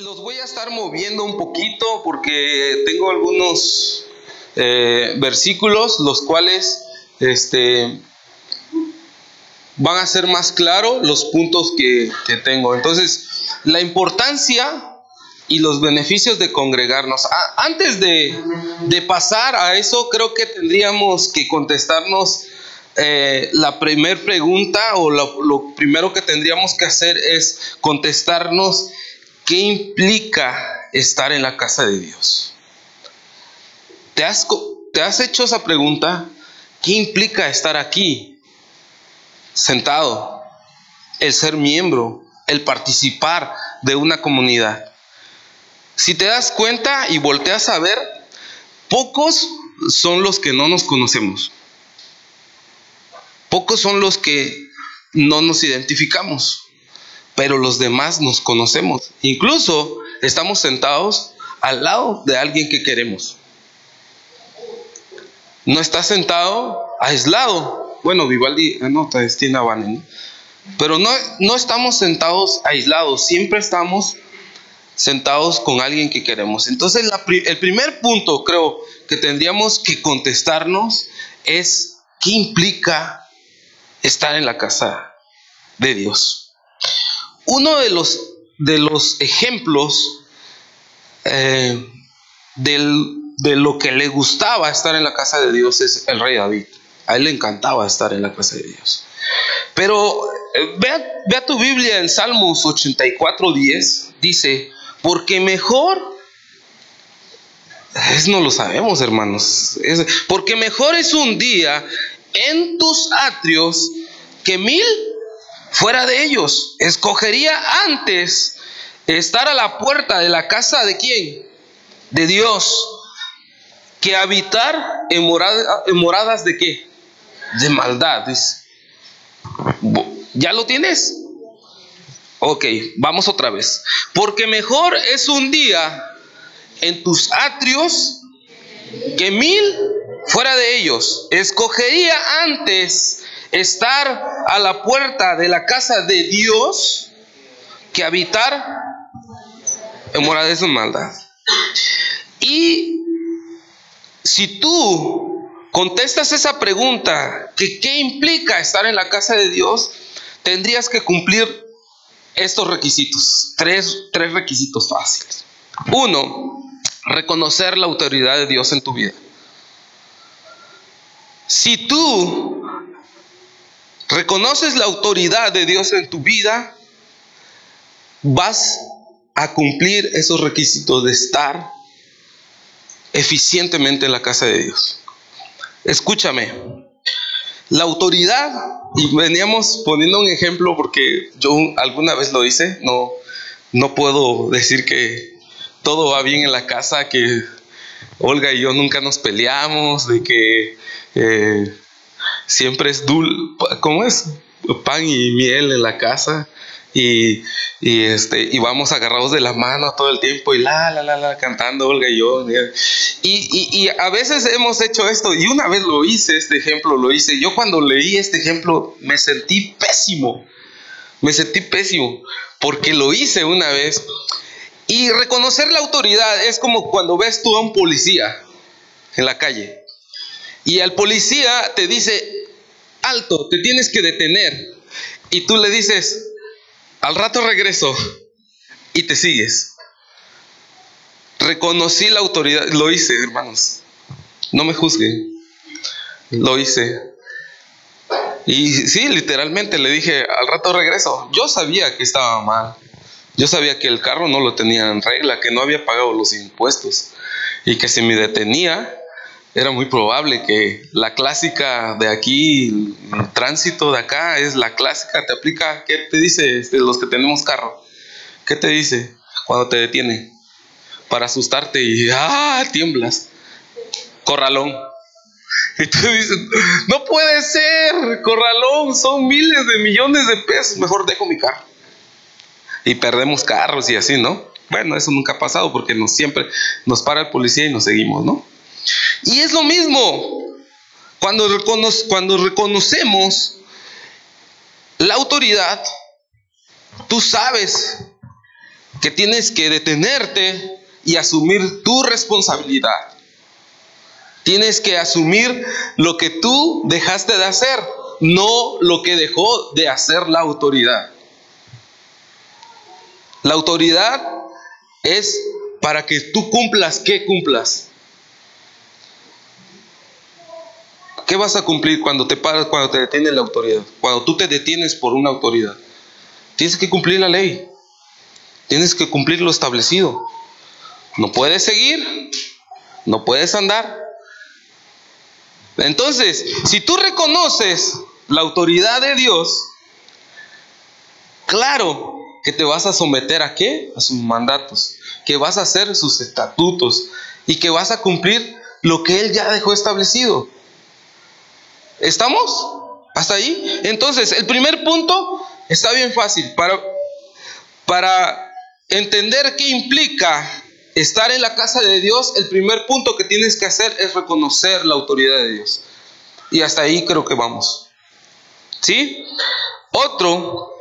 Los voy a estar moviendo un poquito porque tengo algunos eh, versículos los cuales este, van a ser más claros los puntos que, que tengo. Entonces, la importancia y los beneficios de congregarnos. antes de, de, pasar a eso, creo que tendríamos que contestarnos eh, la primera pregunta o lo, lo, primero que tendríamos que hacer es contestarnos qué implica estar en la casa de Dios. ¿Te has, te has hecho esa pregunta? ¿Qué implica estar aquí, sentado? El ser miembro, el participar de una comunidad. Si te das cuenta y volteas a ver, pocos son los que no nos conocemos. Pocos son los que no nos identificamos, pero los demás nos conocemos. Incluso estamos sentados al lado de alguien que queremos. No está sentado aislado. Bueno, Vivaldi, ah, no, tiene a Pero no, no estamos sentados aislados, siempre estamos sentados con alguien que queremos. Entonces, el primer punto creo que tendríamos que contestarnos es, ¿qué implica estar en la casa de Dios? Uno de los, de los ejemplos eh, de lo que le gustaba estar en la casa de Dios es el rey David. A él le encantaba estar en la casa de Dios. Pero eh, vea, tu Biblia en Salmos 84, 10, dice, porque mejor, es, no lo sabemos hermanos, porque mejor es un día en tus atrios que mil fuera de ellos. Escogería antes estar a la puerta de la casa de quién? De Dios. Que habitar en, en moradas de qué? De maldad. ¿Ya lo tienes? Ok, vamos otra vez. Porque mejor es un día en tus atrios que mil fuera de ellos. Escogería antes estar a la puerta de la casa de Dios que habitar en moradas de maldad. Y si tú contestas esa pregunta, que qué implica estar en la casa de Dios, tendrías que cumplir estos requisitos, tres, tres requisitos fáciles. Uno, reconocer la autoridad de Dios en tu vida. Si tú reconoces la autoridad de Dios en tu vida, vas a cumplir esos requisitos de estar eficientemente en la casa de Dios. Escúchame, la autoridad, y veníamos poniendo un ejemplo porque yo alguna vez lo hice, no, no puedo decir que todo va bien en la casa, que Olga y yo nunca nos peleamos, de que eh, siempre es dul, ¿cómo es? Pan y miel en la casa y, este, y vamos agarrados de la mano todo el tiempo y la, la, la, la, cantando Olga y yo. Y, y, a veces hemos hecho esto y una vez lo hice, este ejemplo lo hice. Yo cuando leí este ejemplo me sentí pésimo, me sentí pésimo porque lo hice una vez. Y reconocer la autoridad es como cuando ves tú a un policía en la calle y al policía te dice, alto, te tienes que detener. Y tú le dices, al rato regreso y te sigues. Reconocí la autoridad, lo hice, hermanos. No me juzguen. Lo hice. Y sí, literalmente le dije, al rato regreso. Yo sabía que estaba mal. Yo sabía que el carro no lo tenía en regla, que no había pagado los impuestos y que si me detenía, era muy probable que la clásica de aquí, el tránsito de acá es la clásica, te aplica, ¿qué te dice este, los que tenemos carro? ¿Qué te dice cuando te detiene? Para asustarte y ¡ah! tiemblas. Corralón. Y tú dices, no puede ser, corralón, son miles de millones de pesos, mejor dejo mi carro. Y perdemos carros y así, ¿no? Bueno, eso nunca ha pasado porque nos siempre nos para el policía y nos seguimos, ¿no? Y es lo mismo. Cuando, cuando reconocemos la autoridad, tú sabes que tienes que detenerte y asumir tu responsabilidad. Tienes que asumir lo que tú dejaste de hacer, no lo que dejó de hacer la autoridad. La autoridad es para que tú cumplas, ¿qué cumplas? ¿Qué vas a cumplir cuando te paras, cuando te detiene la autoridad? Cuando tú te detienes por una autoridad. Tienes que cumplir la ley. Tienes que cumplir lo establecido. No puedes seguir, no puedes andar. Entonces, si tú reconoces la autoridad de Dios, claro que te vas a someter a qué? A sus mandatos, que vas a hacer sus estatutos y que vas a cumplir lo que Él ya dejó establecido. ¿Estamos? ¿Hasta ahí? Entonces, el primer punto está bien fácil. Para, para entender qué implica estar en la casa de Dios, el primer punto que tienes que hacer es reconocer la autoridad de Dios. Y hasta ahí creo que vamos. ¿Sí? Otro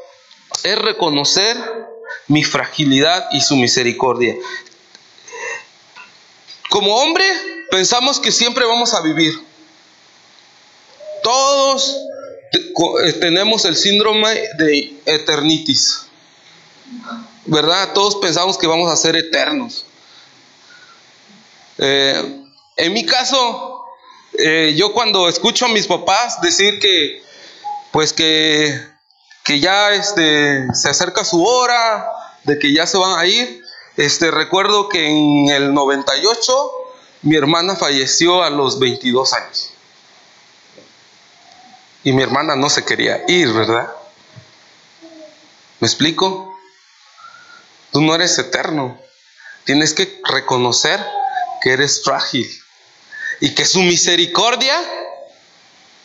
es reconocer mi fragilidad y su misericordia. Como hombre, pensamos que siempre vamos a vivir. Todos eh, tenemos el síndrome de eternitis. ¿Verdad? Todos pensamos que vamos a ser eternos. Eh, en mi caso, eh, yo cuando escucho a mis papás decir que, pues que, que ya este, se acerca su hora, de que ya se van a ir, este, recuerdo que en el 98 mi hermana falleció a los 22 años. Y mi hermana no se quería ir, ¿verdad? ¿Me explico? Tú no eres eterno. Tienes que reconocer que eres frágil y que su misericordia,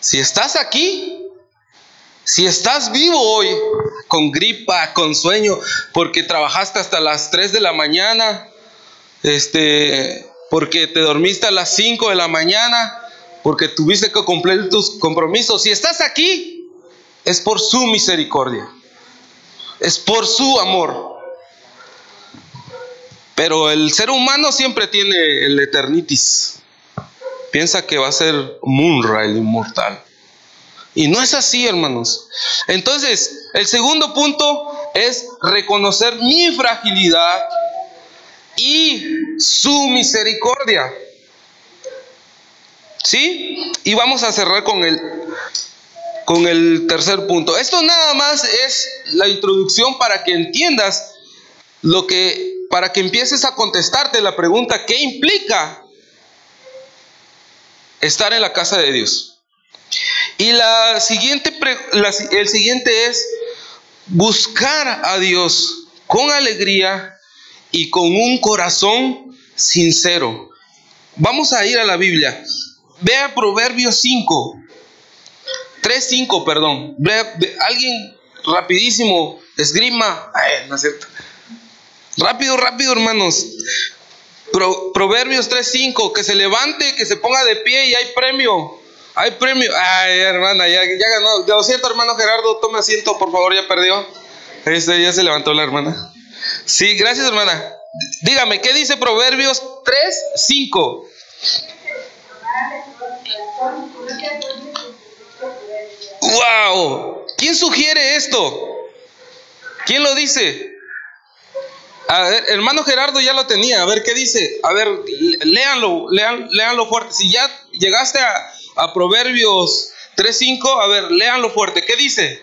si estás aquí, si estás vivo hoy, con gripa, con sueño, porque trabajaste hasta las 3 de la mañana, este, porque te dormiste a las 5 de la mañana, porque tuviste que cumplir tus compromisos, si estás aquí, es por su misericordia, es por su amor. Pero el ser humano siempre tiene el eternitis. Piensa que va a ser Munra el inmortal. Y no es así, hermanos. Entonces, el segundo punto es reconocer mi fragilidad y su misericordia. ¿Sí? Y vamos a cerrar con el, con el tercer punto. Esto nada más es la introducción para que entiendas lo que para que empieces a contestarte la pregunta, ¿qué implica estar en la casa de Dios? Y la siguiente, el siguiente es buscar a Dios con alegría y con un corazón sincero. Vamos a ir a la Biblia. Vea Proverbios 5. 3.5, perdón. alguien rapidísimo, esgrima. Ay, no es cierto. Rápido, rápido, hermanos. Proverbios 3:5, que se levante, que se ponga de pie y hay premio. Hay premio. Ay, hermana, ya, ya ganó. Lo siento, hermano Gerardo, tome asiento, por favor, ya perdió. Este, ya se levantó la hermana. Sí, gracias, hermana. Dígame, ¿qué dice Proverbios 3:5? ¡Wow! ¿Quién sugiere esto? ¿Quién lo dice? A ver, hermano Gerardo ya lo tenía. A ver, ¿qué dice? A ver, léanlo, lean, léanlo fuerte. Si ya llegaste a, a Proverbios 3.5, a ver, léanlo fuerte. ¿Qué dice?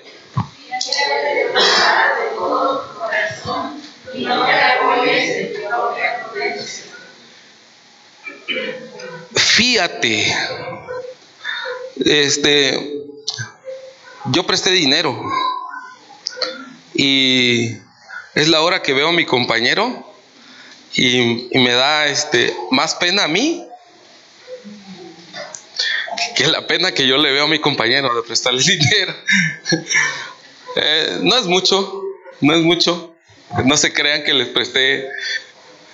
Fíjate. Este, yo presté dinero y es la hora que veo a mi compañero y, me da este, más pena a mí que la pena que yo le veo a mi compañero de prestarle dinero. Eh, no es mucho, no es mucho. No se crean que les presté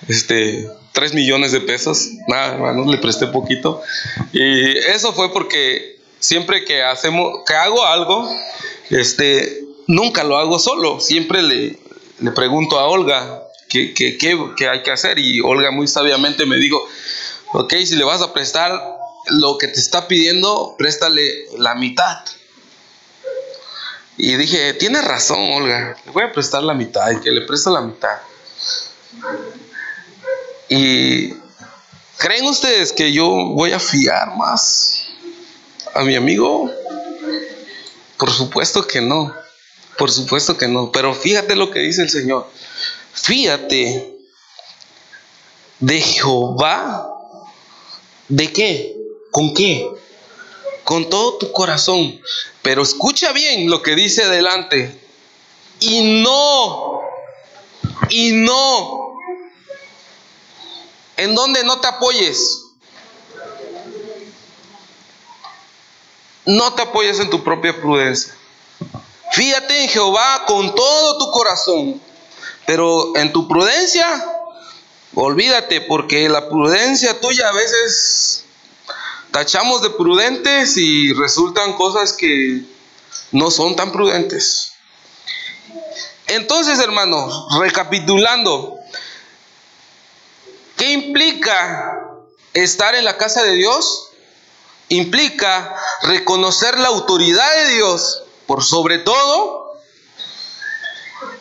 este, 3 millones de pesos. Nada, hermanos, le presté poquito. Y eso fue porque siempre que hacemos, que hago algo, este, nunca lo hago solo. Siempre le, le pregunto a Olga, ¿qué, qué, qué hay que hacer? Y Olga muy sabiamente me dijo, ok, si le vas a prestar lo que te está pidiendo, préstale la mitad. Y dije, tiene razón, Olga, le voy a prestar la mitad y que le presta la mitad. Y ¿creen ustedes que yo voy a fiar más a mi amigo? Por supuesto que no. Por supuesto que no. Pero fíjate lo que dice el Señor. Fíjate de Jehová. ¿De qué? ¿Con qué? Con todo tu corazón. Pero escucha bien lo que dice adelante. Y no. Y no. ¿En dónde no te apoyes? No te apoyes en tu propia prudencia. Fíjate en Jehová con todo tu corazón. Pero en tu prudencia, olvídate, porque la prudencia tuya a veces tachamos de prudentes y resultan cosas que no son tan prudentes. Entonces, hermanos, recapitulando, ¿qué implica estar en la casa de Dios? Implica reconocer la autoridad de Dios por sobre todo,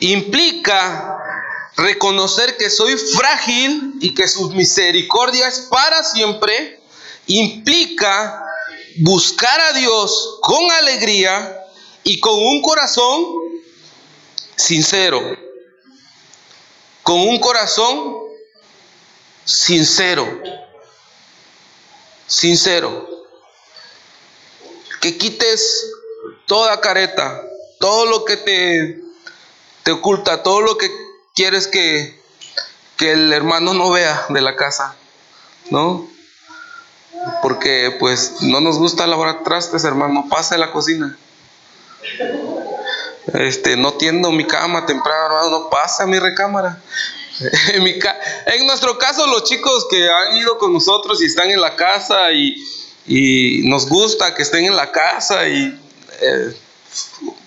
implica reconocer que soy frágil y que su misericordia es para siempre, implica buscar a Dios con alegría y con un corazón sincero. Con un corazón sincero. Sincero. Que quites toda careta, todo lo que te, te oculta, todo lo que quieres que, que el hermano no vea de la casa, ¿no? Porque pues no nos gusta lavar trastes, hermano, pasa en la cocina. Este, no tiendo mi cama temprano, hermano, no pasa mi recámara. En, mi en nuestro caso, los chicos que han ido con nosotros y están en la casa y, y nos gusta que estén en la casa y eh,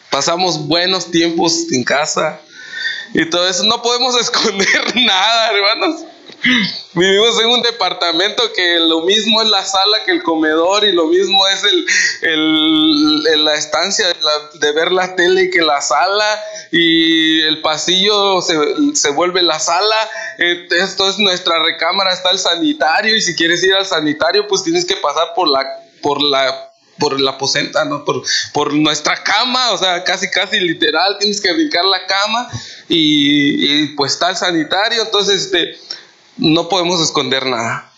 pasamos buenos tiempos en casa y todo eso. No podemos esconder nada, hermanos. Vivimos en un departamento que lo mismo es la sala que el comedor y lo mismo es el, la estancia de, ver la tele que la sala y el pasillo se, se vuelve la sala. Esto es nuestra recámara, está el sanitario y si quieres ir al sanitario pues tienes que pasar por la, por la por la aposenta, ¿no? Por, por nuestra cama, o sea, casi, casi literal, tienes que brincar la cama y pues está el sanitario, entonces este, no podemos esconder nada.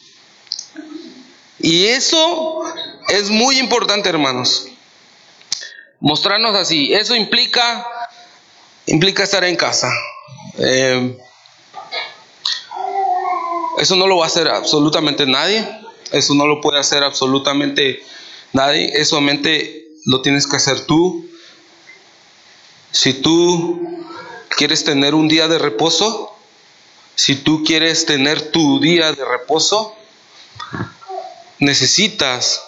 Y eso es muy importante, hermanos. Mostrarnos así. Eso implica, implica estar en casa. Eh, eso no lo va a hacer absolutamente nadie. Eso no lo puede hacer absolutamente Nadie, eso solamente lo tienes que hacer tú. Si tú quieres tener un día de reposo, si tú quieres tener tu día de reposo, necesitas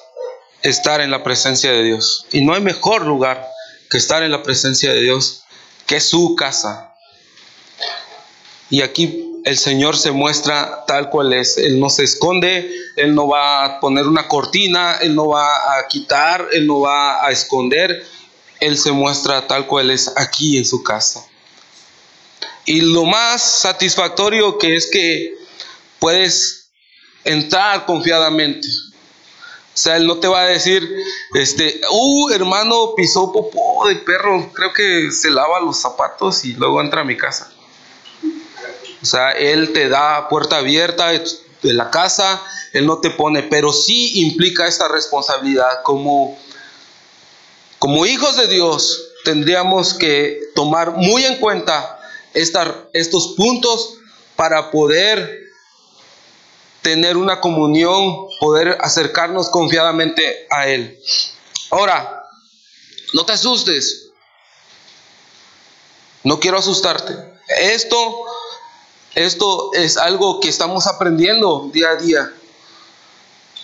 estar en la presencia de Dios. Y no hay mejor lugar que estar en la presencia de Dios que su casa. Y aquí el Señor se muestra tal cual es. Él no se esconde, Él no va a poner una cortina, Él no va a quitar, Él no va a esconder. Él se muestra tal cual es aquí en su casa. Y lo más satisfactorio que es que puedes entrar confiadamente. O sea, él no te va a decir, este, uh, hermano, pisó popó de perro, creo que se lava los zapatos y luego entra a mi casa. O sea, Él te da puerta abierta de la casa, Él no te pone, pero sí implica esta responsabilidad. Como, como hijos de Dios tendríamos que tomar muy en cuenta estos puntos para poder tener una comunión, poder acercarnos confiadamente a Él. Ahora, no te asustes. No quiero asustarte. Esto esto es algo que estamos aprendiendo día a día.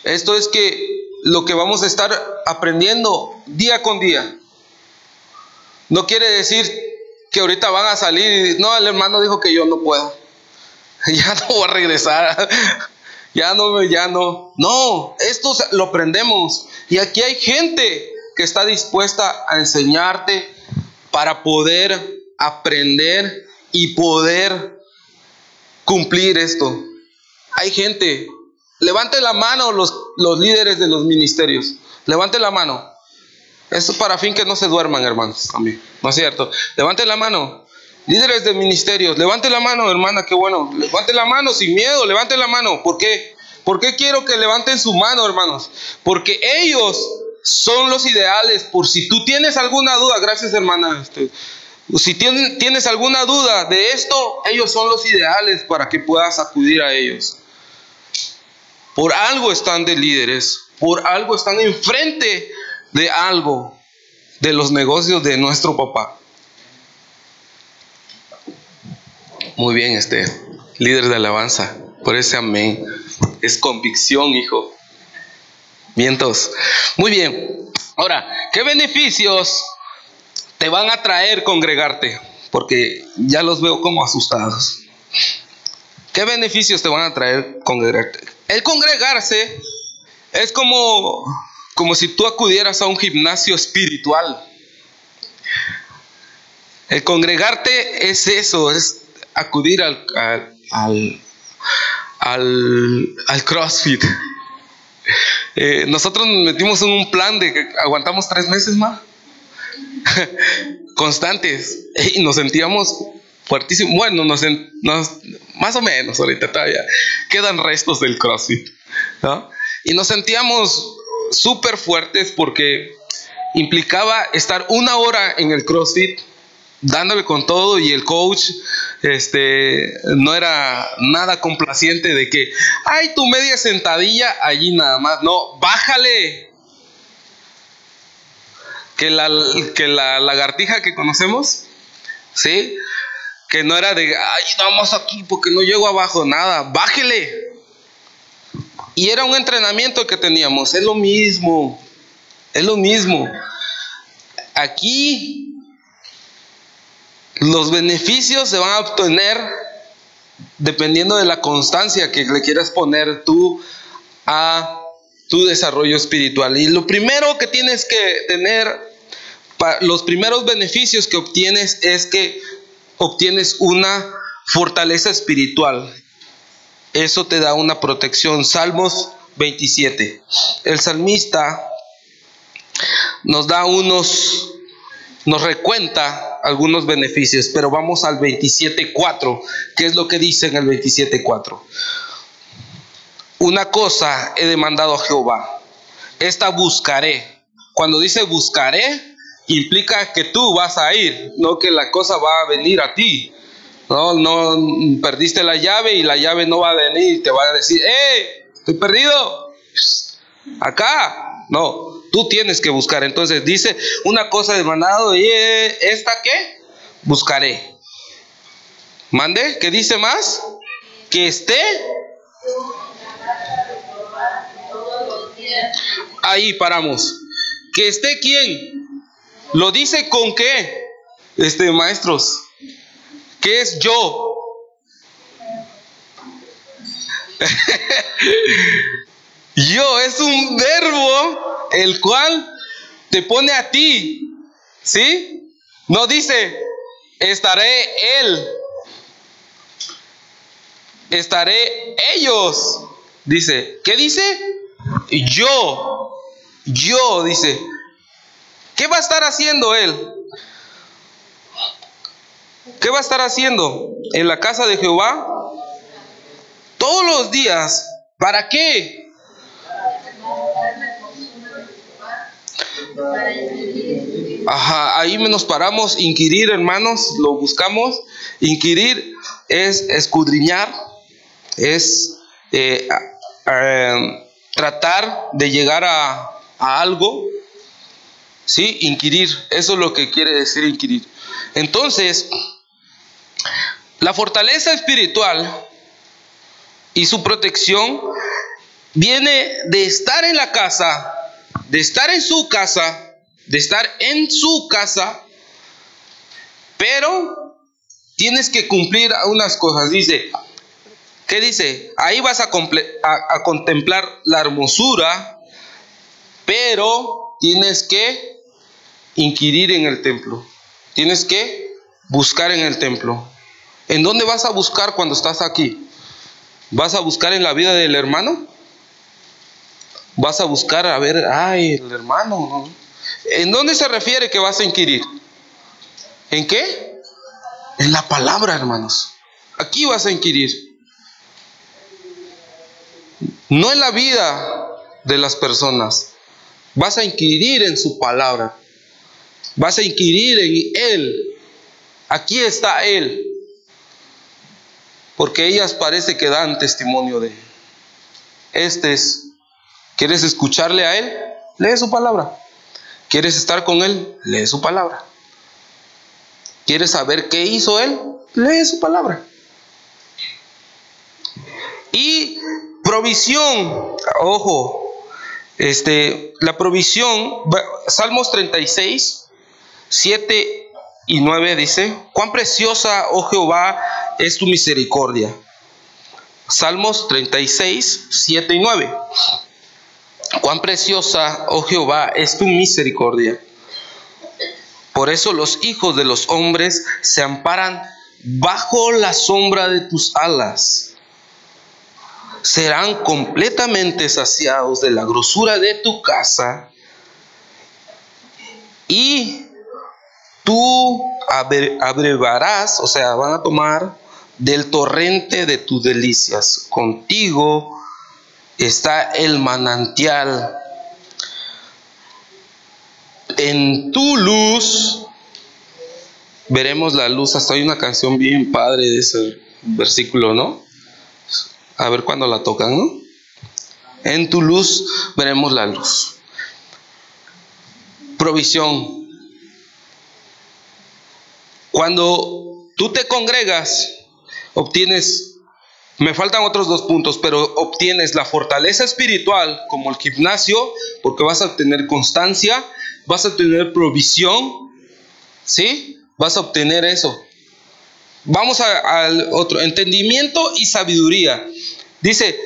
Esto es que lo que vamos a estar aprendiendo día con día. No quiere decir que ahorita van a salir y no, el hermano dijo que yo no puedo. ya no voy a regresar, ya no, ya no. No, esto lo aprendemos. Y aquí hay gente que está dispuesta a enseñarte para poder aprender y poder cumplir esto. Hay gente, levante la mano los, los líderes de los ministerios, levante la mano. Esto para fin que no se duerman, hermanos, ¿no es cierto? Levante la mano. Líderes de ministerios, levante la mano, hermana, qué bueno. Levante la mano sin miedo, levante la mano. ¿Por qué? ¿Por qué quiero que levanten su mano, hermanos? Porque ellos son los ideales. Por si tú tienes alguna duda, gracias, hermana. Este, si tienes alguna duda de esto, ellos son los ideales para que puedas acudir a ellos. Por algo están de líderes, por algo están enfrente de algo, de los negocios de nuestro papá. Muy bien, este líder de alabanza, por ese amén. Es convicción, hijo. Mientos. Muy bien. Ahora, ¿qué beneficios te van a traer congregarte? Porque ya los veo como asustados. ¿Qué beneficios te van a traer congregarte? El congregarse es como, como si tú acudieras a un gimnasio espiritual. El congregarte es eso, es acudir al, al, al, CrossFit. Eh, nosotros nos metimos en un plan de que aguantamos tres meses más. Constantes. Y nos sentíamos fuertísimos. Bueno, nos, más o menos ahorita todavía quedan restos del CrossFit. Y nos sentíamos súper fuertes porque implicaba estar una hora en el CrossFit dándole con todo y el coach este no era nada complaciente de que hay tu media sentadilla allí nada más no bájale que la que la lagartija que conocemos sí que no era de ay vamos aquí porque no llego abajo nada bájele y era un entrenamiento que teníamos es lo mismo es lo mismo aquí los beneficios se van a obtener dependiendo de la constancia que le quieras poner tú a tu desarrollo espiritual. Y lo primero que tienes que tener, los primeros beneficios que obtienes es que obtienes una fortaleza espiritual. Eso te da una protección. Salmos 27. El salmista nos da unos, nos recuenta algunos beneficios, pero vamos al 27.4. ¿Qué es lo que dice en el 27.4? Una cosa he demandado a Jehová, esta buscaré. Cuando dice buscaré, implica que tú vas a ir, no que la cosa va a venir a ti. No, no perdiste la llave y la llave no va a venir y te va a decir, ¡eh! Estoy perdido. Acá. No, Tú tienes que buscar. Entonces dice una cosa de mandado y eh, esta qué? Buscaré. Mande, ¿qué dice más? Que esté. Ahí paramos. Que esté quién? Lo dice con qué? Este maestros. ¿Qué es yo? yo es un verbo el cual te pone a ti, ¿sí? No dice, estaré él, estaré ellos. Dice, ¿qué dice? Yo, yo, dice. ¿Qué va a estar haciendo él? ¿Qué va a estar haciendo en la casa de Jehová? Todos los días. ¿Para qué? Ajá, ahí nos paramos, inquirir, hermanos, lo buscamos. Inquirir es escudriñar, es eh, tratar de llegar a, a algo. ¿Sí? Inquirir, eso es lo que quiere decir inquirir. Entonces, la fortaleza espiritual y su protección viene de estar en la casa de estar en su casa, de estar en su casa, pero tienes que cumplir unas cosas. Dice, ¿Qué dice? Ahí vas a, a contemplar la hermosura, pero tienes que inquirir en el templo. Tienes que buscar en el templo. ¿En dónde vas a buscar cuando estás aquí? ¿Vas a buscar en la vida del hermano? ¿Vas a buscar a ver, ay, el hermano? ¿En dónde se refiere que vas a inquirir? ¿En qué? En la palabra, hermanos. Aquí vas a inquirir. No en la vida de las personas. Vas a inquirir en su palabra. Vas a inquirir en Él. Aquí está Él. Porque ellas parece que dan testimonio de Él. Este es. ¿Quieres escucharle a Él? Lee su palabra. ¿Quieres estar con Él? Lee su palabra. ¿Quieres saber qué hizo Él? Lee su palabra. Y provisión, ojo, este, la provisión, Salmos 36, 7 y 9 dice, cuán preciosa, oh Jehová, es tu misericordia. Salmos 36, 7 y 9. Cuán preciosa, oh Jehová, es tu misericordia. Por eso los hijos de los hombres se amparan bajo la sombra de tus alas. Serán completamente saciados de la grosura de tu casa y tú abrevarás, o sea, van a tomar del torrente de tus delicias. Contigo está el manantial. En tu luz veremos la luz. Hasta hay una canción bien padre de ese versículo, ¿no? A ver cuándo la tocan, ¿no? En tu luz veremos la luz. Provisión. Cuando tú te congregas, obtienes, me faltan otros dos puntos, pero obtienes la fortaleza espiritual como el gimnasio, porque vas a obtener constancia, vas a obtener provisión, ¿sí? Vas a obtener eso. Vamos al otro, entendimiento y sabiduría. Dice,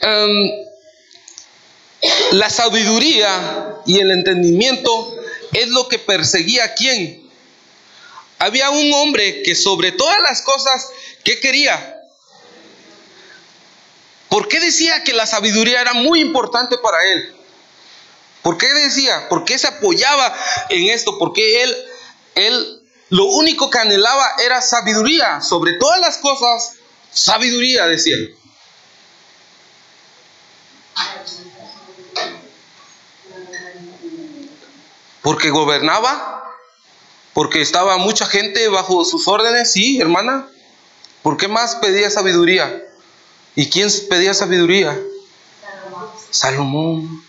em, la sabiduría y el entendimiento es lo que perseguía a quién? Había un hombre que sobre todas las cosas, ¿qué quería? ¿Por qué decía que la sabiduría era muy importante para él? ¿Por qué decía? ¿Por qué se apoyaba en esto? Porque él, él, lo único que anhelaba era sabiduría. Sobre todas las cosas, sabiduría, decía. Porque gobernaba, porque estaba mucha gente bajo sus órdenes, sí, hermana. ¿Por qué más pedía sabiduría? ¿Y quién pedía sabiduría? Salomón.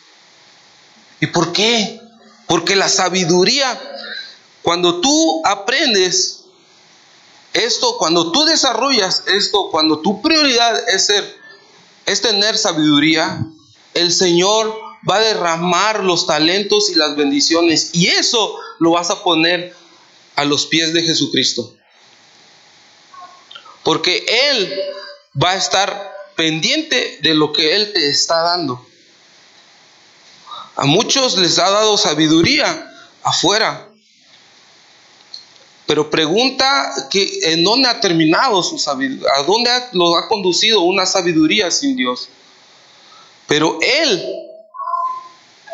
¿Y por qué? Porque la sabiduría, cuando tú aprendes esto, cuando tú desarrollas esto, cuando tu prioridad es ser, es tener sabiduría, el Señor va a derramar los talentos y las bendiciones. Y eso lo vas a poner a los pies de Jesucristo. Porque Él va a estar pendiente de lo que Él te está dando. A muchos les ha dado sabiduría afuera. Pero pregunta que en dónde ha terminado su sabiduría, a dónde lo ha conducido una sabiduría sin Dios. Pero Él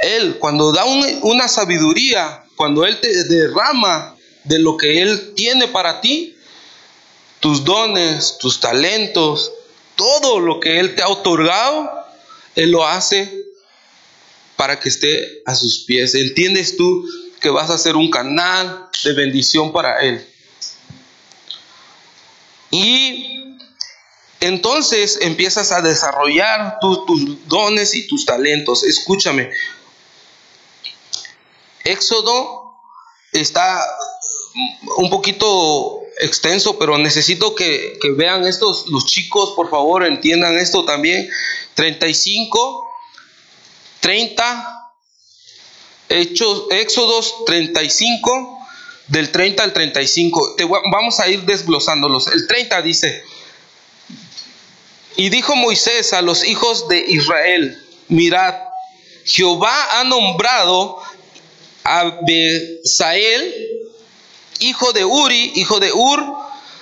él, cuando da una sabiduría, cuando Él te derrama de lo que Él tiene para ti, tus dones, tus talentos, todo lo que Él te ha otorgado, Él lo hace para que esté a sus pies. ¿Entiendes tú que vas a ser un canal de bendición para Él? Y entonces empiezas a desarrollar tus dones y tus talentos. Escúchame, Éxodo está un poquito extenso, pero necesito que, vean estos, los chicos, por favor, entiendan esto también. 35, 30, Hechos, Éxodos 35, del 30 al 35. vamos a ir desglosándolos. El 30 dice, Y dijo Moisés a los hijos de Israel, mirad, Jehová ha nombrado a Besael, hijo de Uri, hijo de Ur,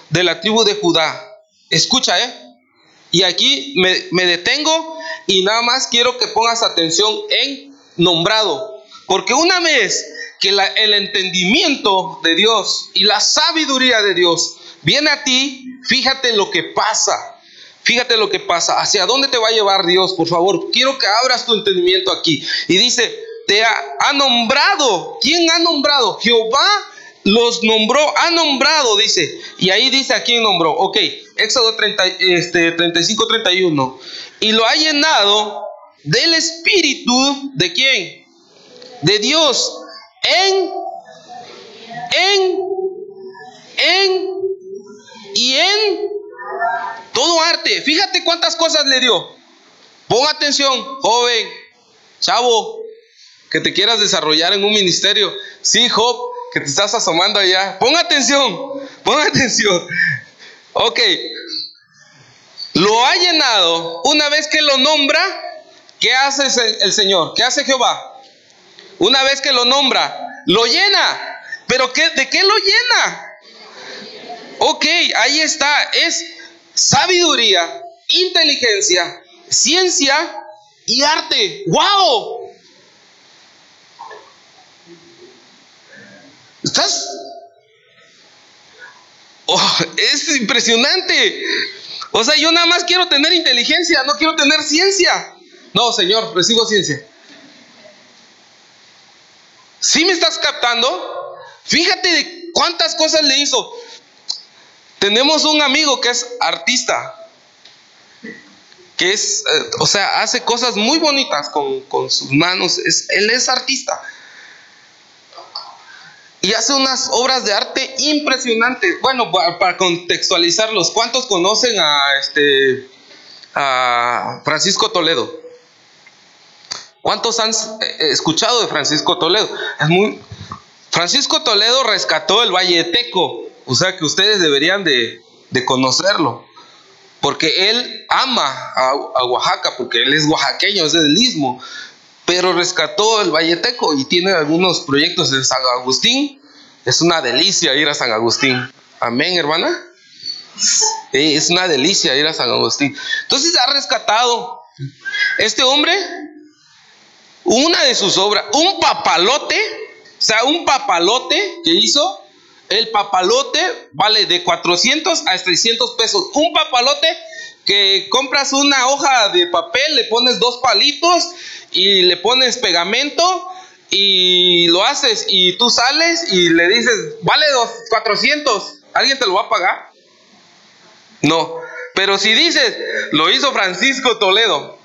de la tribu de Judá. Escucha, ¿eh? Y aquí me, me detengo y nada más quiero que pongas atención en nombrado. Porque una vez que el entendimiento de Dios y la sabiduría de Dios viene a ti, fíjate lo que pasa. Fíjate lo que pasa. ¿Hacia dónde te va a llevar Dios? Por favor, quiero que abras tu entendimiento aquí. Y dice, te ha, nombrado. ¿Quién ha nombrado? Jehová los nombró, ha nombrado, dice. Y ahí dice a quién nombró. Ok, Éxodo 30, este, 35, 31. Y lo ha llenado del Espíritu de quién? De Dios. En, en, en y en todo arte. Fíjate cuántas cosas le dio. Pon atención, joven, chavo, que te quieras desarrollar en un ministerio. Sí, Job, que te estás asomando allá. Pon atención, pon atención. Ok. Lo ha llenado. Una vez que lo nombra, ¿qué hace el Señor? ¿Qué hace Jehová? Una vez que lo nombra, lo llena. ¿Pero qué, de qué lo llena? Ok, ahí está. Es sabiduría, inteligencia, ciencia y arte. ¡Wow! ¿Estás? Oh, es impresionante. O sea, yo nada más quiero tener inteligencia, no quiero tener ciencia. No, Señor, recibo ciencia. ¿Sí me estás captando? Fíjate de cuántas cosas le hizo. Tenemos un amigo que es artista, que es, eh, o sea, hace cosas muy bonitas con, sus manos. Es, él es artista. Y hace unas obras de arte impresionantes. Bueno, para, contextualizarlos, ¿cuántos conocen a, este, a Francisco Toledo? ¿Cuántos han eh, escuchado de Francisco Toledo? Es muy... Francisco Toledo rescató el Valle Teco, o sea que ustedes deberían de, conocerlo. Porque él ama a, Oaxaca, porque él es oaxaqueño, es del istmo. Pero rescató el Valleteco y tiene algunos proyectos en San Agustín. Es una delicia ir a San Agustín. Amén, hermana. es una delicia ir a San Agustín. Entonces ha rescatado este hombre una de sus obras, un papalote, o sea, un papalote que hizo el papalote vale de 400 a 600 pesos. Un papalote que compras una hoja de papel, le pones dos palitos y le pones pegamento y lo haces y tú sales y le dices, vale dos, 400, ¿alguien te lo va a pagar? No, pero si dices, lo hizo Francisco Toledo,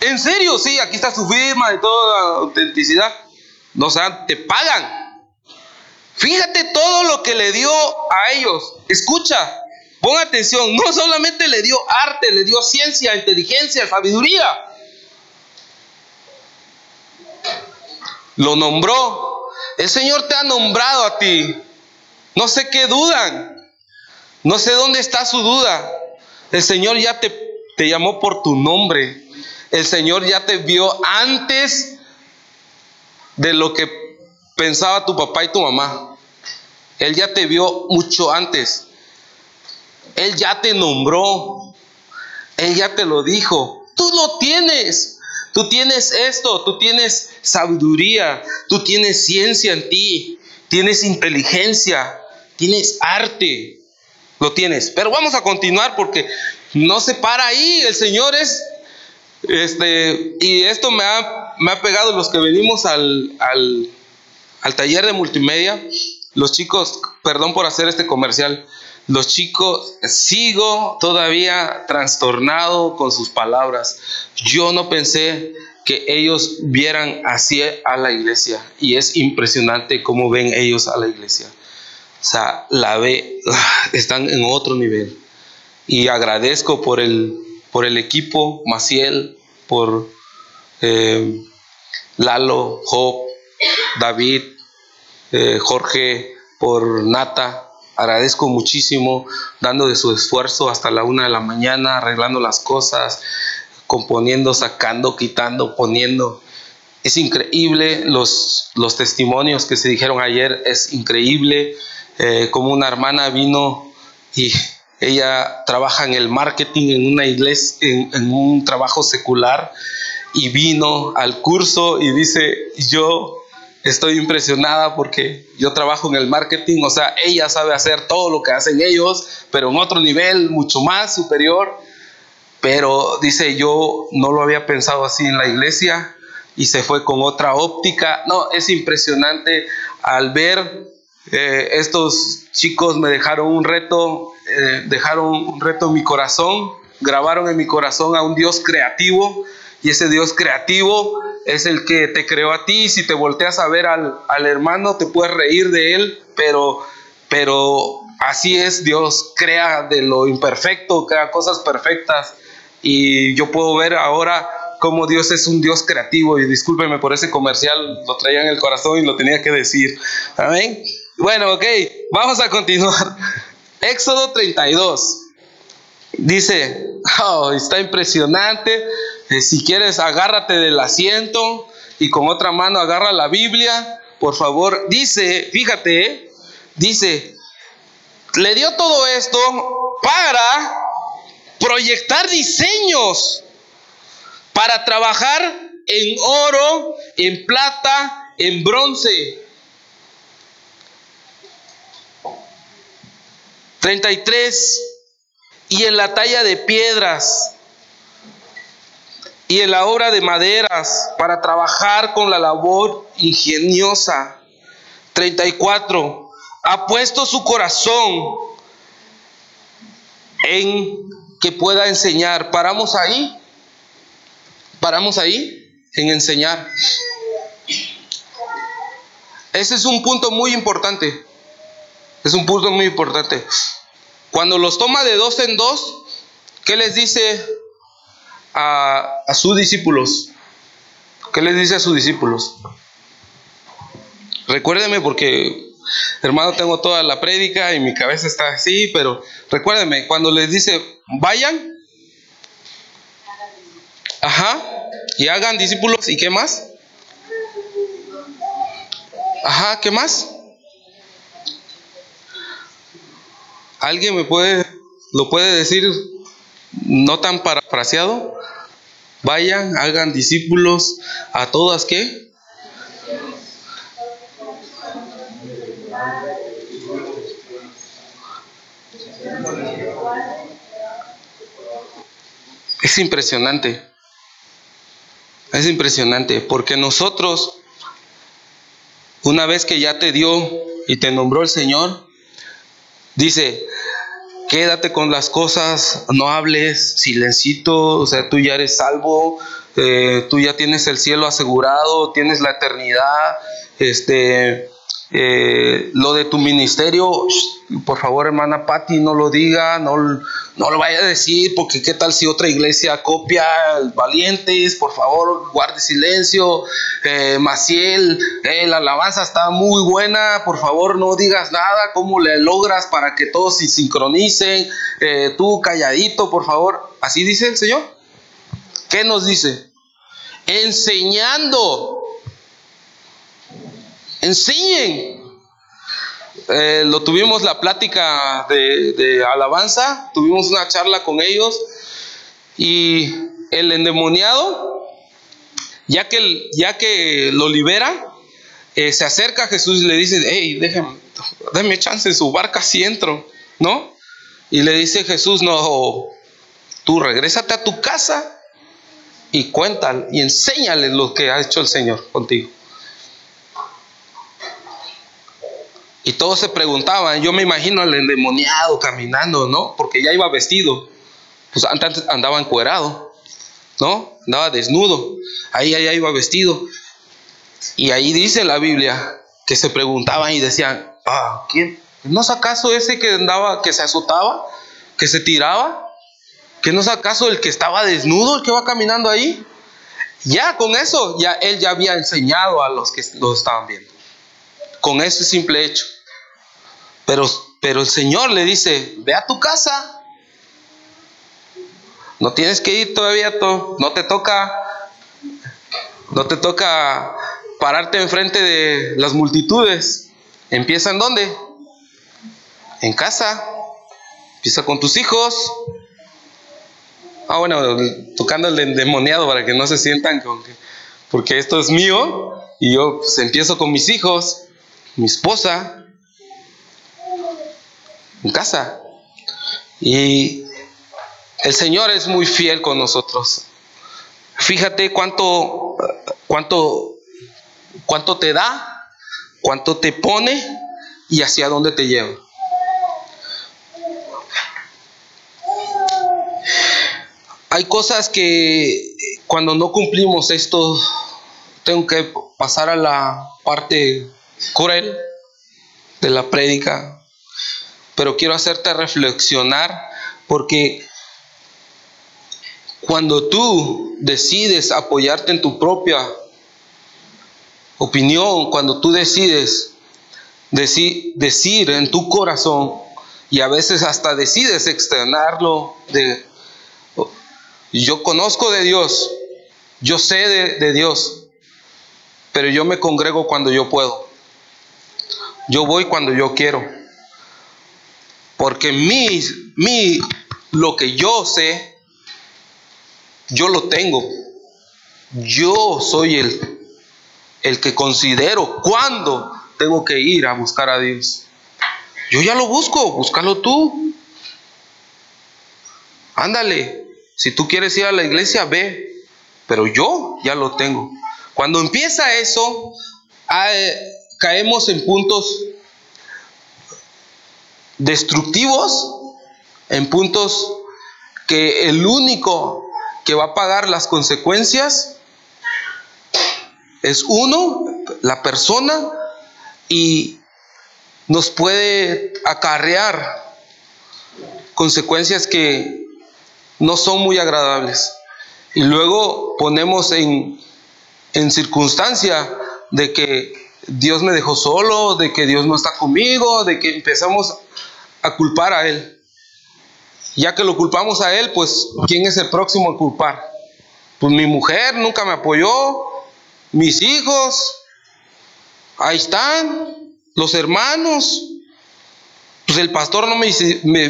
en serio, sí, aquí está su firma de toda autenticidad, no, o sea, te pagan. Fíjate todo lo que le dio a ellos. Escucha, pon atención. No solamente le dio arte, le dio ciencia, inteligencia, sabiduría. Lo nombró. El Señor te ha nombrado a ti. No sé qué dudan. No sé dónde está su duda. El Señor ya te, te llamó por tu nombre. El Señor ya te vio antes de lo que pensaba tu papá y tu mamá. Él ya te vio mucho antes. Él ya te nombró. Él ya te lo dijo. Tú lo tienes. Tú tienes esto, tú tienes sabiduría, tú tienes ciencia en ti, tienes inteligencia, tienes arte, lo tienes. Pero vamos a continuar porque no se para ahí, el Señor es, este, y esto me ha, me ha pegado los que venimos al, al, al taller de multimedia, los chicos, perdón por hacer este comercial, los chicos, sigo todavía trastornado con sus palabras. Yo no pensé que ellos vieran así a la iglesia y es impresionante cómo ven ellos a la iglesia. O sea, la ve, están en otro nivel. Y agradezco por el, por el equipo, Maciel, por eh, Lalo, Job, David, eh, Jorge, por Nata, agradezco muchísimo dando de su esfuerzo hasta la una de la mañana, arreglando las cosas, componiendo, sacando, quitando, poniendo. Es increíble los, los testimonios que se dijeron ayer, es increíble eh, como una hermana vino y ella trabaja en el marketing en una iglesia, en un trabajo secular y vino al curso y dice, yo estoy impresionada porque yo trabajo en el marketing, o sea, ella sabe hacer todo lo que hacen ellos, pero en otro nivel mucho más superior. Pero dice, yo no lo había pensado así en la iglesia y se fue con otra óptica. No, es impresionante al ver eh, estos chicos me dejaron un reto, eh, dejaron un reto en mi corazón, grabaron en mi corazón a un Dios creativo y ese Dios creativo es el que te creó a ti. Si te volteas a ver al, hermano, te puedes reír de él, pero, pero así es, Dios crea de lo imperfecto, crea cosas perfectas. Y yo puedo ver ahora cómo Dios es un Dios creativo. Y discúlpeme por ese comercial, lo traía en el corazón y lo tenía que decir. Amén. Bueno, ok, vamos a continuar. Éxodo 32. Dice, oh, está impresionante. Eh, si quieres, agárrate del asiento y con otra mano agarra la Biblia, por favor. Dice, fíjate, dice, le dio todo esto para proyectar diseños, para trabajar en oro, en plata, en bronce. 33. Y en la talla de piedras y en la obra de maderas para trabajar con la labor ingeniosa. 34. Ha puesto su corazón en que pueda enseñar. Paramos ahí. Paramos ahí en enseñar. Ese es un punto muy importante. Es un punto muy importante. Cuando los toma de dos en dos, ¿qué les dice a, sus discípulos. ¿Qué les dice a sus discípulos? Recuérdeme porque, hermano, tengo toda la prédica y mi cabeza está así, pero recuérdeme, cuando les dice, vayan, ajá, y hagan discípulos, ¿y qué más? Ajá, ¿qué más? ¿Alguien me puede, lo puede decir no tan parafraseado? Vayan, hagan discípulos a todas que Es impresionante. Es impresionante porque nosotros, una vez que ya te dio y te nombró el Señor, dice, quédate con las cosas, no hables, silencito, o sea, tú ya eres salvo, eh, tú ya tienes el cielo asegurado, tienes la eternidad, este, eh, lo de tu ministerio, por favor, hermana Patti, no lo diga, no, no lo vaya a decir, porque qué tal si otra iglesia copia valientes, por favor, guarde silencio. Eh, Maciel, eh, la alabanza está muy buena, por favor, no digas nada, ¿cómo le logras para que todos se sincronicen? Tú calladito, por favor. Así dice el Señor. ¿Qué nos dice? Enseñando enseñen. Eh, lo tuvimos la plática de, alabanza, tuvimos una charla con ellos y el endemoniado, ya que, ya que lo libera, eh, se acerca a Jesús y le dice, hey, déjame, déme chance en su barca si entro, ¿no? Y le dice Jesús, no, tú regrésate a tu casa y cuéntale y enséñale lo que ha hecho el Señor contigo. Y todos se preguntaban, yo me imagino al endemoniado caminando, ¿no? Porque ya iba vestido. Pues antes andaba encuerado, ¿no? Andaba desnudo. Ahí ya iba vestido. Y ahí dice la Biblia que se preguntaban y decían, ah, ¿quién? ¿No es acaso ese que andaba, que se azotaba, que se tiraba? ¿Que no es acaso el que estaba desnudo, el que va caminando ahí? Ya con eso, ya él ya había enseñado a los que lo estaban viendo con ese simple hecho. Pero Pero el Señor le dice, ve a tu casa. No tienes que ir todavía, no te toca, no te toca pararte enfrente de las multitudes. Empieza en dónde? En casa. Empieza con tus hijos. Ah, bueno, tocando el endemoniado para que no se sientan con que, porque esto es mío y yo pues, empiezo con mis hijos, mi esposa, en casa. Y el Señor es muy fiel con nosotros. Fíjate cuánto, cuánto, cuánto te da, cuánto te pone y hacia dónde te lleva. Hay cosas que cuando no cumplimos esto, tengo que pasar a la parte cruel de la prédica, pero quiero hacerte reflexionar porque cuando tú decides apoyarte en tu propia opinión, cuando tú decides decir, decir en tu corazón y a veces hasta decides externarlo de yo conozco de Dios, yo sé de, de Dios, pero yo me congrego cuando yo puedo. Yo voy cuando yo quiero. Porque mi, mi, lo que yo sé, yo lo tengo. Yo soy el, el que considero cuándo tengo que ir a buscar a Dios. Yo ya lo busco, búscalo tú. Ándale, si tú quieres ir a la iglesia, ve, pero yo ya lo tengo. Cuando empieza eso, caemos en puntos destructivos, en puntos que el único que va a pagar las consecuencias es uno, la persona, y nos puede acarrear consecuencias que no son muy agradables. Y luego ponemos en, en circunstancia de que Dios me dejó solo, de que Dios no está conmigo, de que empezamos a culpar a Él. Ya que lo culpamos a Él, pues ¿quién es el próximo a culpar? Pues mi mujer nunca me apoyó, mis hijos, ahí están, los hermanos. Pues el pastor no me,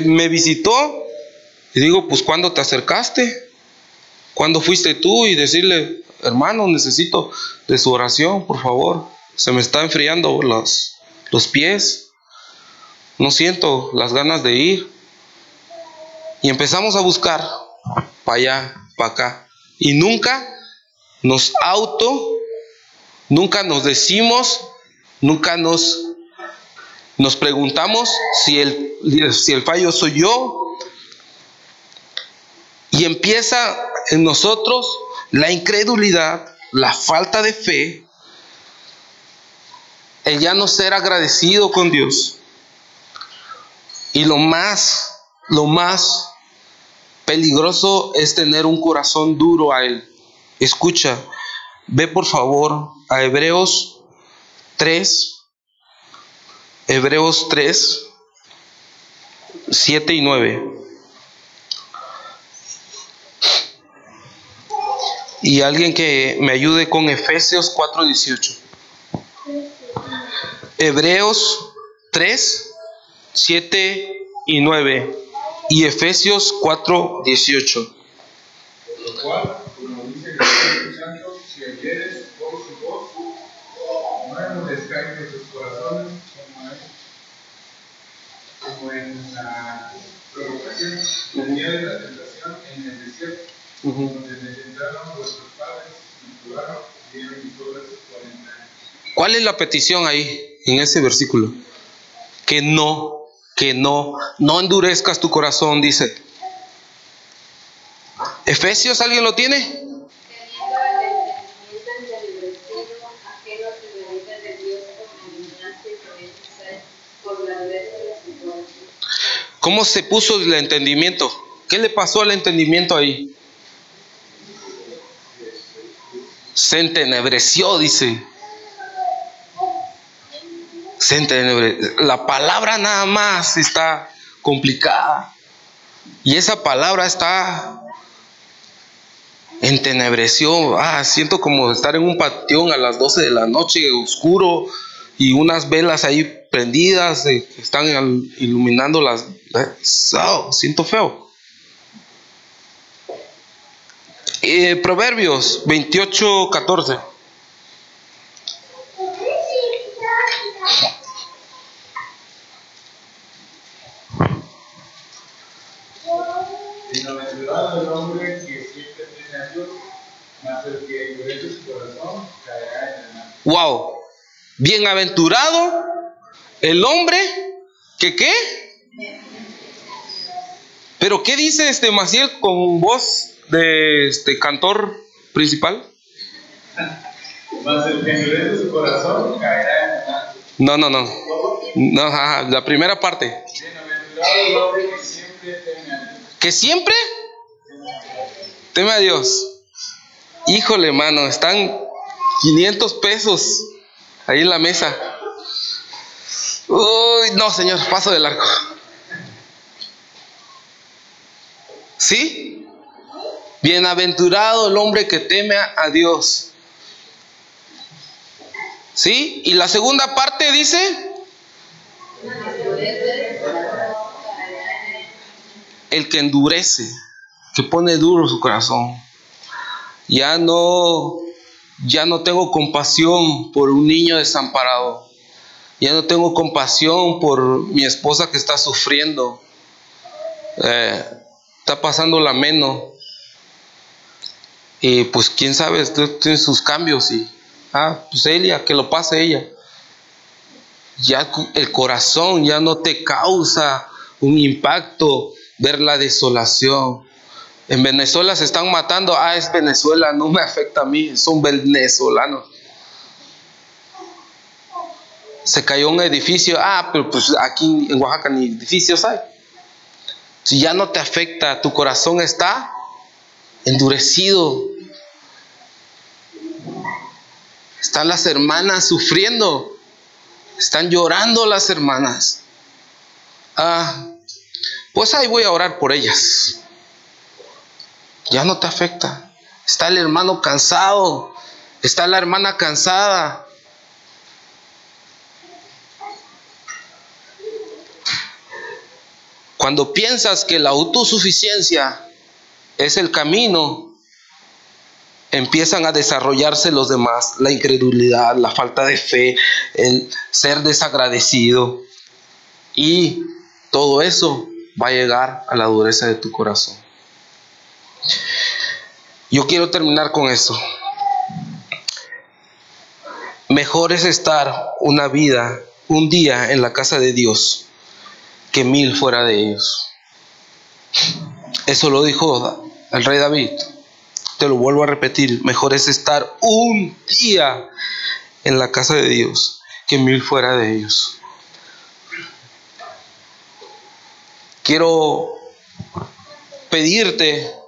me, visitó. Y digo, pues ¿cuándo te acercaste? ¿Cuándo fuiste tú? Y decirle, hermano, necesito de su oración, por favor. Se me está enfriando los, los pies. No siento las ganas de ir. Y empezamos a buscar para allá, para acá. Y nunca nos auto Nunca nos decimos, nunca nos, nos preguntamos si el, si el fallo soy yo. Y empieza en nosotros la incredulidad, la falta de fe, el ya no ser agradecido con Dios. Y lo más, lo más peligroso es tener un corazón duro a Él. Escucha, ve por favor a Hebreos 3, Hebreos 3, 7 y 9. Y alguien que me ayude con Efesios 4, 18. Hebreos 3, 7 y 9. Y Efesios 4, 18. Lo cual, como dice el Espíritu Santo, si oyeres de sus corazones, como, es, como en la provocación, de la tentación en el desierto, donde vuestros padres y probaron y dieron todas sus 40 años. ¿Cuál es la petición ahí, en ese versículo? Que no, que no, no endurezcas tu corazón, dice. Efesios, ¿alguien lo tiene? ¿Cómo se puso el entendimiento? ¿Qué le pasó al entendimiento ahí? Se entenebreció, dice. La palabra nada más está complicada. Y esa palabra está entenebreció. Ah, siento como estar en un patión a las 12 de la noche, oscuro, y unas velas ahí prendidas eh, están iluminando las. Oh, siento feo. Eh, Proverbios 28, 14. Bienaventurado el hombre que siempre tiene a Dios, mas el que endurece su corazón caerá en el mal. Wow. Bienaventurado el hombre que qué? Pero ¿qué dice este Maciel con voz de este cantor principal? No, no, no. No, ajá, la primera parte. Bienaventurado el hombre que siempre teme a Dios. ¿Que siempre? Teme a Dios. Híjole, mano, están 500 pesos ahí en la mesa. Uy, no, señor, paso del arco. ¿Sí? Bienaventurado el hombre que teme a Dios. ¿Sí? Y la segunda parte dice, el que endurece, que pone duro su corazón. Ya no, ya no tengo compasión por un niño desamparado. Ya no tengo compasión por mi esposa que está sufriendo. Eh, está pasando la menos. Y pues quién sabe, tiene sus cambios y, ah, pues ella, que lo pase ella. Ya el corazón ya no te causa un impacto ver la desolación. En Venezuela se están matando, ah, es Venezuela, no me afecta a mí, son venezolanos. Se cayó un edificio, ah, pero pues aquí en Oaxaca ni edificios hay. Si ya no te afecta, tu corazón está endurecido. Están las hermanas sufriendo. Están llorando las hermanas. Ah, pues ahí voy a orar por ellas. Ya no te afecta. Está el hermano cansado. Está la hermana cansada. Cuando piensas que la autosuficiencia es el camino, empiezan a desarrollarse los demás, la incredulidad, la falta de fe, el ser desagradecido. Y todo eso va a llegar a la dureza de tu corazón. Yo quiero terminar con esto. Mejor es estar una vida, un día en la casa de Dios que mil fuera de ellos. Eso lo dijo el rey David. Te lo vuelvo a repetir, mejor es estar un día en la casa de Dios que mil fuera de ellos. Quiero pedirte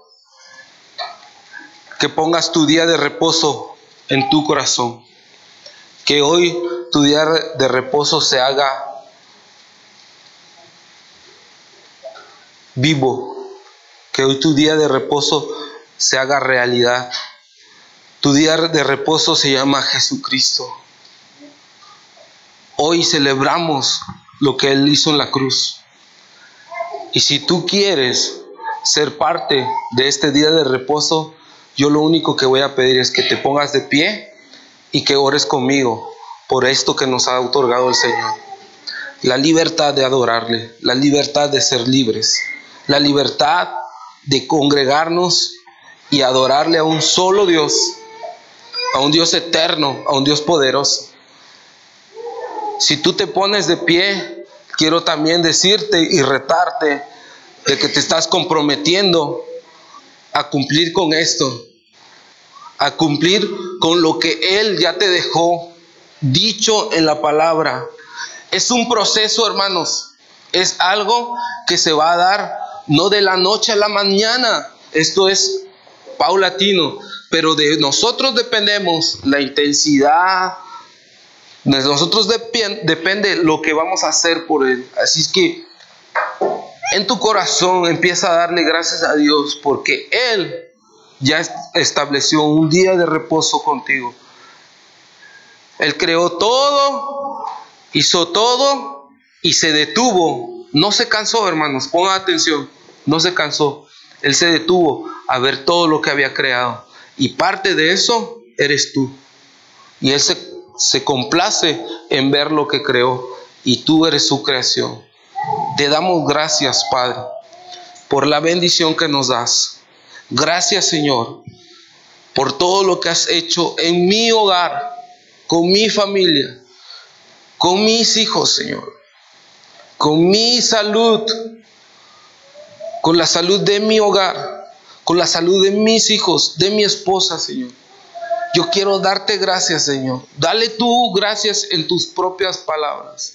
que pongas tu día de reposo en tu corazón. Que hoy tu día de reposo se haga vivo, que hoy tu día de reposo se haga realidad. Tu día de reposo se llama Jesucristo. Hoy celebramos lo que Él hizo en la cruz. Y si tú quieres ser parte de este día de reposo, yo lo único que voy a pedir es que te pongas de pie y que ores conmigo por esto que nos ha otorgado el Señor. La libertad de adorarle, la libertad de ser libres la libertad de congregarnos y adorarle a un solo Dios, a un Dios eterno, a un Dios poderoso. Si tú te pones de pie, quiero también decirte y retarte de que te estás comprometiendo a cumplir con esto, a cumplir con lo que Él ya te dejó dicho en la palabra. Es un proceso, hermanos. Es algo que se va a dar no de la noche a la mañana. Esto es paulatino, pero de nosotros dependemos la intensidad, De nosotros depende lo que vamos a hacer por Él. Así es que en tu corazón empieza a darle gracias a Dios porque Él ya estableció un día de reposo contigo. Él creó todo, hizo todo y se detuvo. No se cansó, hermanos, pongan atención, no se cansó. Él se detuvo a ver todo lo que había creado. Y parte de eso eres tú. Y Él se, se complace en ver lo que creó. Y tú eres su creación. Te damos gracias, Padre, por la bendición que nos das. Gracias, Señor, por todo lo que has hecho en mi hogar, con mi familia, con mis hijos, Señor, con mi salud, con la salud de mi hogar, con la salud de mis hijos, de mi esposa, Señor. Yo quiero darte gracias, Señor. Dale tú gracias en tus propias palabras.